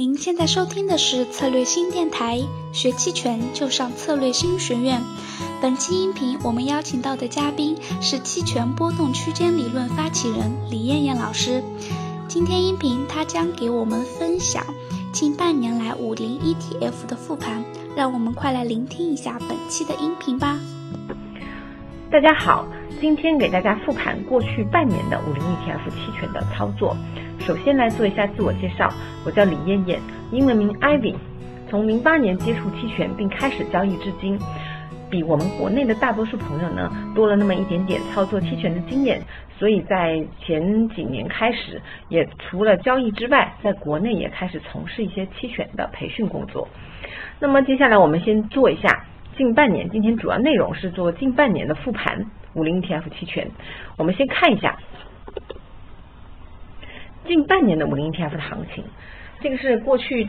您现在收听的是策略新电台，学期权就上策略新学院。本期音频我们邀请到的嘉宾是期权波动区间理论发起人李艳艳老师。今天音频她将给我们分享近半年来五零 ETF 的复盘，让我们快来聆听一下本期的音频吧。大家好，今天给大家复盘过去半年的五零 ETF 期权的操作。首先来做一下自我介绍，我叫李艳艳，英文名 Ivy，从零八年接触期权并开始交易至今，比我们国内的大多数朋友呢多了那么一点点操作期权的经验，所以在前几年开始，也除了交易之外，在国内也开始从事一些期权的培训工作。那么接下来我们先做一下近半年，今天主要内容是做近半年的复盘五零 ETF 期权，我们先看一下。近半年的五零 ETF 的行情，这个是过去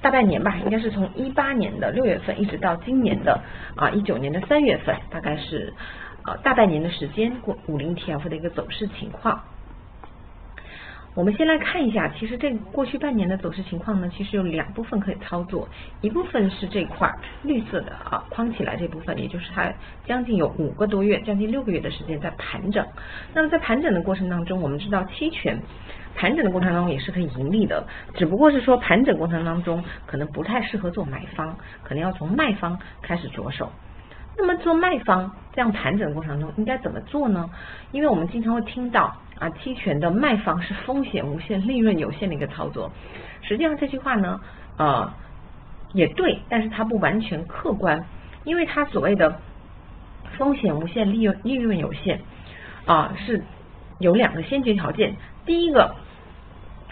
大半年吧，应该是从一八年的六月份一直到今年的啊一九年的三月份，大概是呃大半年的时间过五零 ETF 的一个走势情况。我们先来看一下，其实这过去半年的走势情况呢，其实有两部分可以操作，一部分是这块绿色的啊框起来这部分，也就是它将近有五个多月，将近六个月的时间在盘整。那么在盘整的过程当中，我们知道期权盘整的过程当中也是可以盈利的，只不过是说盘整过程当中可能不太适合做买方，可能要从卖方开始着手。那么做卖方这样盘整过程中应该怎么做呢？因为我们经常会听到。啊，期权的卖方是风险无限、利润有限的一个操作。实际上这句话呢，呃，也对，但是它不完全客观，因为它所谓的风险无限、利润利润有限啊，是有两个先决条件。第一个，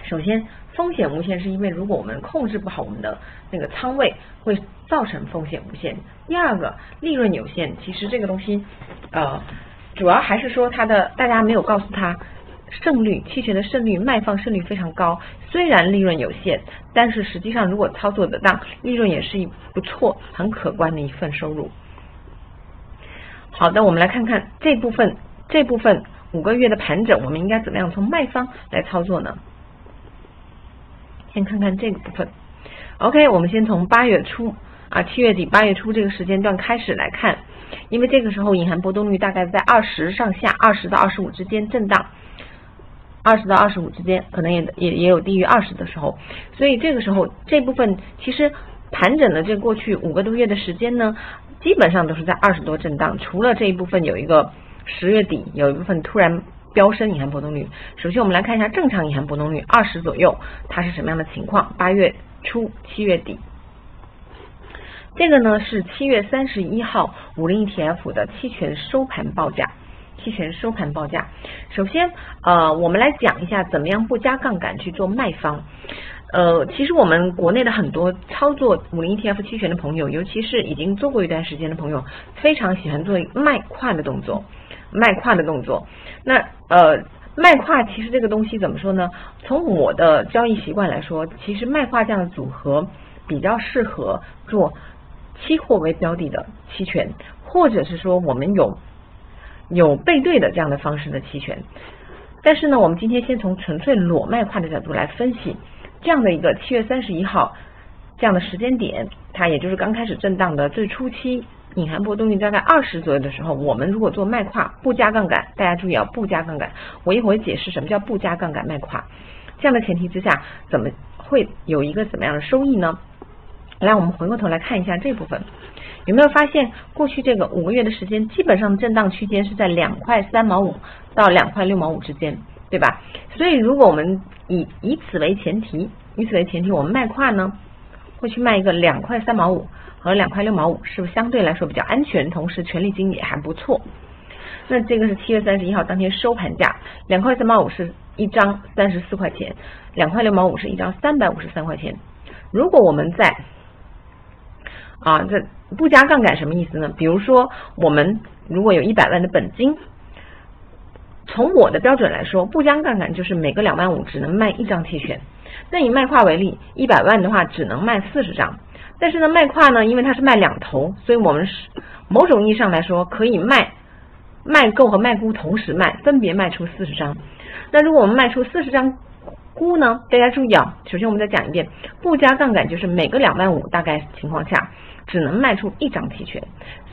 首先风险无限是因为如果我们控制不好我们的那个仓位，会造成风险无限。第二个，利润有限，其实这个东西呃，主要还是说它的大家没有告诉他。胜率期权的胜率，卖方胜率非常高。虽然利润有限，但是实际上如果操作得当，利润也是一不错、很可观的一份收入。好的，我们来看看这部分这部分五个月的盘整，我们应该怎么样从卖方来操作呢？先看看这个部分。OK，我们先从八月初啊七月底八月初这个时间段开始来看，因为这个时候隐含波动率大概在二十上下，二十到二十五之间震荡。二十到二十五之间，可能也也也有低于二十的时候，所以这个时候这部分其实盘整的这过去五个多月的时间呢，基本上都是在二十多震荡，除了这一部分有一个十月底有一部分突然飙升隐含波动率。首先我们来看一下正常隐含波动率二十左右，它是什么样的情况？八月初七月底，这个呢是七月三十一号五零 ETF 的期权收盘报价。期权收盘报价，首先呃，我们来讲一下怎么样不加杠杆去做卖方。呃，其实我们国内的很多操作五零 ETF 期权的朋友，尤其是已经做过一段时间的朋友，非常喜欢做卖跨的动作，卖跨的动作。那呃，卖跨其实这个东西怎么说呢？从我的交易习惯来说，其实卖跨这样的组合比较适合做期货为标的的期权，或者是说我们有。有背对的这样的方式的期权，但是呢，我们今天先从纯粹裸卖跨的角度来分析这样的一个七月三十一号这样的时间点，它也就是刚开始震荡的最初期，隐含波动率大概二十左右的时候，我们如果做卖跨不加杠杆，大家注意啊，不加杠杆，我一会儿解释什么叫不加杠杆卖跨，这样的前提之下，怎么会有一个怎么样的收益呢？来，我们回过头来看一下这部分。有没有发现过去这个五个月的时间，基本上震荡区间是在两块三毛五到两块六毛五之间，对吧？所以如果我们以以此为前提，以此为前提，我们卖跨呢，会去卖一个两块三毛五和两块六毛五，是不是相对来说比较安全，同时权利金也还不错？那这个是七月三十一号当天收盘价，两块三毛五是一张三十四块钱，两块六毛五是一张三百五十三块钱。如果我们在啊，这不加杠杆什么意思呢？比如说，我们如果有一百万的本金，从我的标准来说，不加杠杆就是每个两万五只能卖一张期权。那以卖跨为例，一百万的话只能卖四十张。但是呢，卖跨呢，因为它是卖两头，所以我们是某种意义上来说可以卖卖购和卖估同时卖，分别卖出四十张。那如果我们卖出四十张估呢，大家注意啊，首先我们再讲一遍，不加杠杆就是每个两万五大概情况下只能卖出一张期权，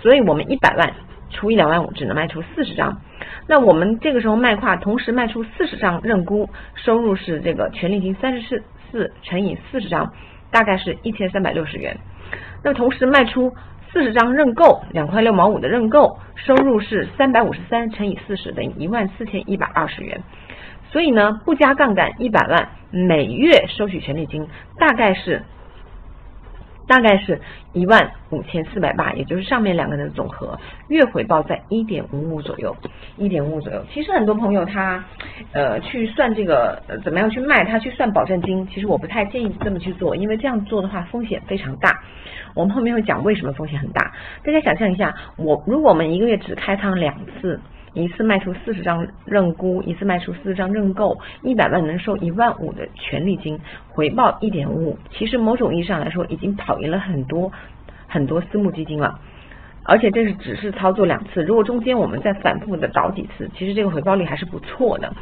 所以我们一百万除以两万五只能卖出四十张。那我们这个时候卖跨，同时卖出四十张认沽，收入是这个权利金三十四四乘以四十张，大概是一千三百六十元。那同时卖出四十张认购，两块六毛五的认购，收入是三百五十三乘以四十等于一万四千一百二十元。所以呢，不加杠杆一百万，每月收取权利金大概是。大概是一万五千四百八，也就是上面两个人的总和，月回报在一点五五左右，一点五五左右。其实很多朋友他呃去算这个怎么样去卖，他去算保证金，其实我不太建议这么去做，因为这样做的话风险非常大。我们后面会讲为什么风险很大。大家想象一下，我如果我们一个月只开仓两次。一次卖出四十张认沽，一次卖出四十张认购，一百万能收一万五的权利金，回报一点五五。其实某种意义上来说，已经跑赢了很多很多私募基金了。而且这是只是操作两次，如果中间我们再反复的找几次，其实这个回报率还是不错的。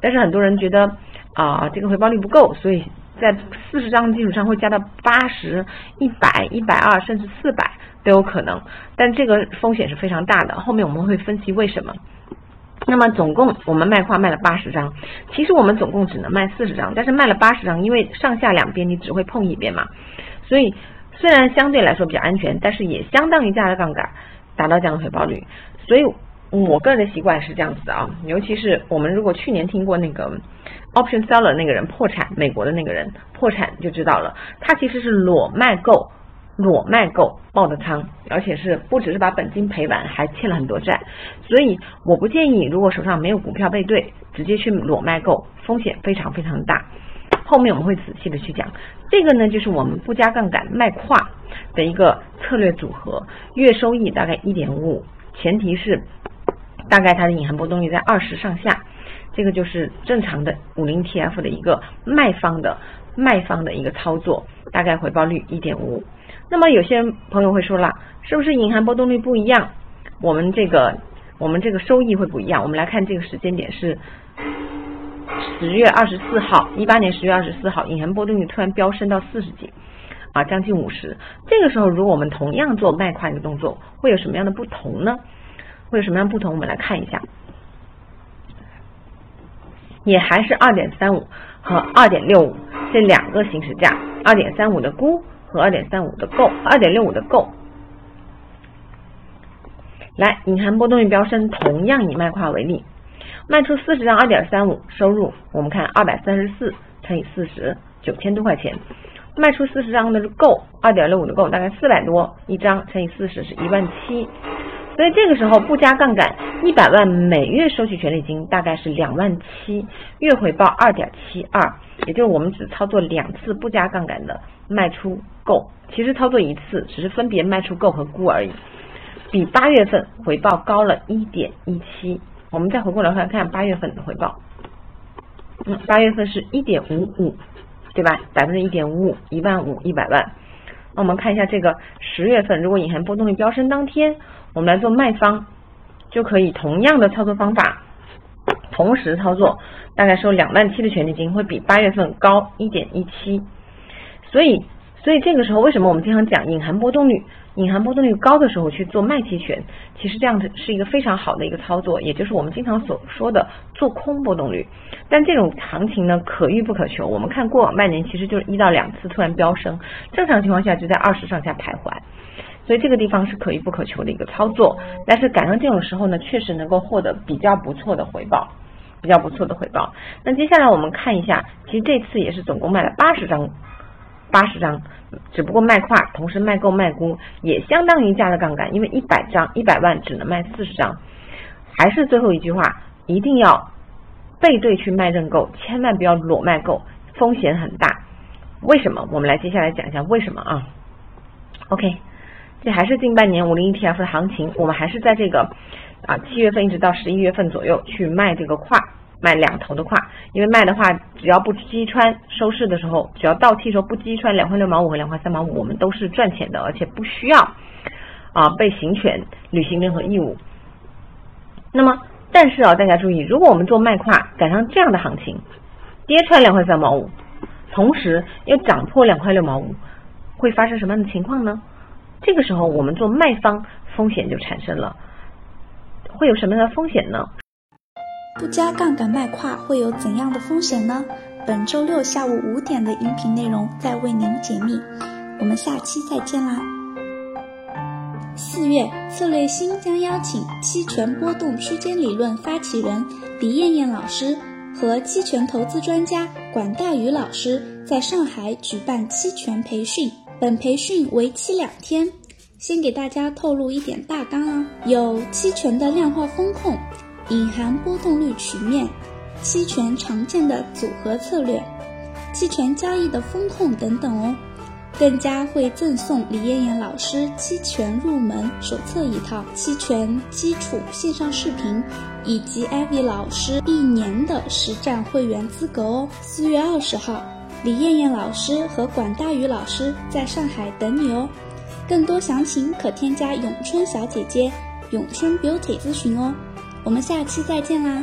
但是很多人觉得啊，这个回报率不够，所以在四十张基础上会加到八十一百、一百二甚至四百都有可能。但这个风险是非常大的。后面我们会分析为什么。那么总共我们卖跨卖了八十张，其实我们总共只能卖四十张，但是卖了八十张，因为上下两边你只会碰一边嘛，所以虽然相对来说比较安全，但是也相当于加了杠杆，达到这样的回报率。所以我个人的习惯是这样子的啊，尤其是我们如果去年听过那个 option seller 那个人破产，美国的那个人破产就知道了，他其实是裸卖够。裸卖购爆的仓，而且是不只是把本金赔完，还欠了很多债，所以我不建议，如果手上没有股票背对，直接去裸卖购，风险非常非常大。后面我们会仔细的去讲，这个呢就是我们不加杠杆卖跨的一个策略组合，月收益大概一点五，前提是大概它的隐含波动率在二十上下，这个就是正常的五零 TF 的一个卖方的卖方的一个操作，大概回报率一点五五。那么有些朋友会说了，是不是隐含波动率不一样，我们这个我们这个收益会不一样？我们来看这个时间点是十月二十四号，一八年十月二十四号，隐含波动率突然飙升到四十几啊，将近五十。这个时候，如果我们同样做卖跨一个动作，会有什么样的不同呢？会有什么样不同？我们来看一下，也还是二点三五和二点六五这两个行使价，二点三五的估。和二点三五的购，二点六五的购，来，隐含波动率飙升，同样以卖跨为例，卖出四十张二点三五，收入我们看二百三十四乘以四十，九千多块钱，卖出四十张的是购，二点六五的购，大概四百多一张，乘以四十是一万七。所以这个时候不加杠杆，一百万每月收取权利金大概是两万七，月回报二点七二，也就是我们只操作两次不加杠杆的卖出购，其实操作一次，只是分别卖出购和沽而已，比八月份回报高了一点一七。我们再回过来看看八月份的回报，嗯，八月份是一点五五，对吧？百分之一点五五，一万五一百万。那我们看一下这个十月份，如果隐含波动率飙升当天。我们来做卖方，就可以同样的操作方法，同时操作，大概收两万七的权利金，会比八月份高一点一七。所以，所以这个时候为什么我们经常讲隐含波动率？隐含波动率高的时候去做卖期权，其实这样子是一个非常好的一个操作，也就是我们经常所说的做空波动率。但这种行情呢，可遇不可求。我们看过往半年，其实就是一到两次突然飙升，正常情况下就在二十上下徘徊。所以这个地方是可遇不可求的一个操作，但是赶上这种时候呢，确实能够获得比较不错的回报，比较不错的回报。那接下来我们看一下，其实这次也是总共卖了八十张，八十张，只不过卖跨，同时卖购卖估，也相当于加了杠杆，因为一百张一百万只能卖四十张。还是最后一句话，一定要背对去卖认购，千万不要裸卖购，风险很大。为什么？我们来接下来讲一下为什么啊？OK。这还是近半年五零 ETF 的行情，我们还是在这个啊七月份一直到十一月份左右去卖这个跨，卖两头的跨，因为卖的话只要不击穿收市的时候，只要到期时候不击穿两块六毛五和两块三毛五，我们都是赚钱的，而且不需要啊被行权履行任何义务。那么，但是啊大家注意，如果我们做卖跨赶上这样的行情，跌穿两块三毛五，同时又涨破两块六毛五，会发生什么样的情况呢？这个时候我们做卖方风险就产生了，会有什么样的风险呢？不加杠杆卖跨会有怎样的风险呢？本周六下午五点的音频内容再为您解密，我们下期再见啦！四月，策略星将邀请期权波动区间理论发起人李艳艳老师和期权投资专家管大宇老师在上海举办期权培训。本培训为期两天，先给大家透露一点大纲啊，有期权的量化风控、隐含波动率曲面、期权常见的组合策略、期权交易的风控等等哦。更加会赠送李艳艳老师期权入门手册一套、期权基础线上视频，以及艾薇老师一年的实战会员资格哦。四月二十号，李艳艳老师和管大宇老师在上海等你哦。更多详情可添加咏春小姐姐、咏春 Beauty 咨询哦。我们下期再见啦！